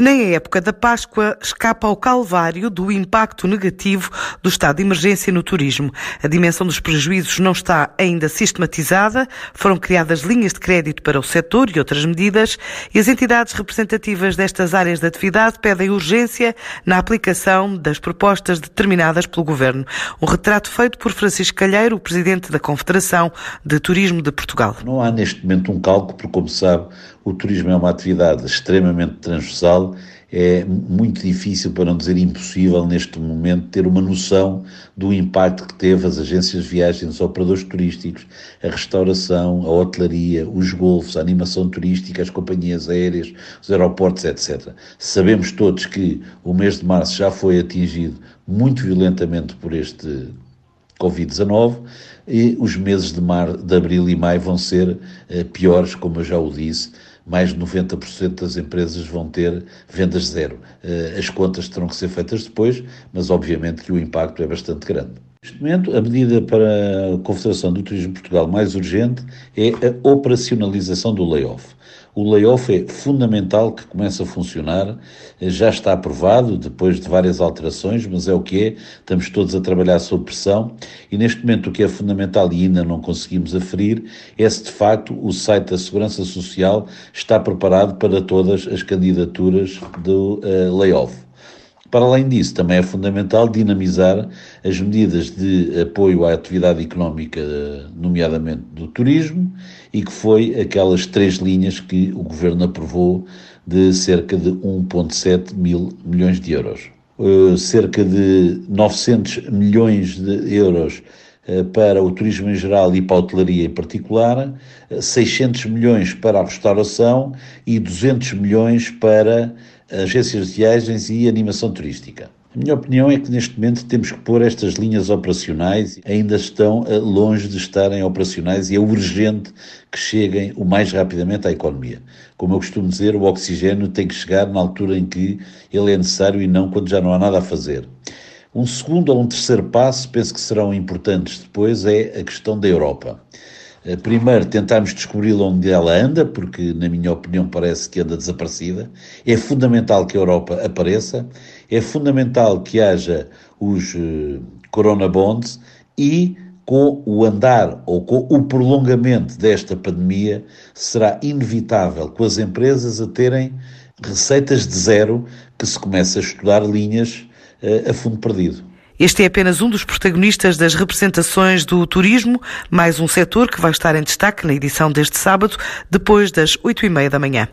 Nem a época da Páscoa escapa ao calvário do impacto negativo do estado de emergência no turismo. A dimensão dos prejuízos não está ainda sistematizada, foram criadas linhas de crédito para o setor e outras medidas, e as entidades representativas destas áreas de atividade pedem urgência na aplicação das propostas determinadas pelo Governo. Um retrato feito por Francisco Calheiro, o presidente da Confederação de Turismo de Portugal. Não há neste momento um cálculo, porque, como sabe, o turismo é uma atividade extremamente transversal é muito difícil, para não dizer impossível, neste momento, ter uma noção do impacto que teve as agências de viagens, os operadores turísticos, a restauração, a hotelaria, os golfos, a animação turística, as companhias aéreas, os aeroportos, etc. Sabemos todos que o mês de março já foi atingido muito violentamente por este Covid-19 e os meses de, mar, de abril e maio vão ser eh, piores, como eu já o disse, mais de 90% das empresas vão ter vendas zero. Eh, as contas terão que ser feitas depois, mas obviamente que o impacto é bastante grande. Neste momento, a medida para a Confederação do Turismo de Portugal mais urgente é a operacionalização do layoff. O layoff é fundamental que comece a funcionar, já está aprovado depois de várias alterações, mas é o que é, estamos todos a trabalhar sob pressão. E neste momento o que é fundamental e ainda não conseguimos aferir é se de facto o site da Segurança Social está preparado para todas as candidaturas do uh, layoff. Para além disso, também é fundamental dinamizar as medidas de apoio à atividade económica, nomeadamente do turismo, e que foi aquelas três linhas que o Governo aprovou de cerca de 1,7 mil milhões de euros. Uh, cerca de 900 milhões de euros uh, para o turismo em geral e para a hotelaria em particular, 600 uh, milhões para a restauração e 200 milhões para agências de viagens e animação turística. A minha opinião é que neste momento temos que pôr estas linhas operacionais, ainda estão eh, longe de estarem operacionais e é urgente que cheguem o mais rapidamente à economia. Como eu costumo dizer, o oxigênio tem que chegar na altura em que ele é necessário e não quando já não há nada a fazer. Um segundo ou um terceiro passo, penso que serão importantes depois, é a questão da Europa. Eh, primeiro, tentarmos descobrir onde ela anda, porque, na minha opinião, parece que anda desaparecida. É fundamental que a Europa apareça, é fundamental que haja os uh, Corona Bonds e, com o andar ou com o prolongamento desta pandemia, será inevitável com as empresas a terem receitas de zero que se comece a estudar linhas uh, a fundo perdido. Este é apenas um dos protagonistas das representações do turismo, mais um setor que vai estar em destaque na edição deste sábado, depois das oito e meia da manhã.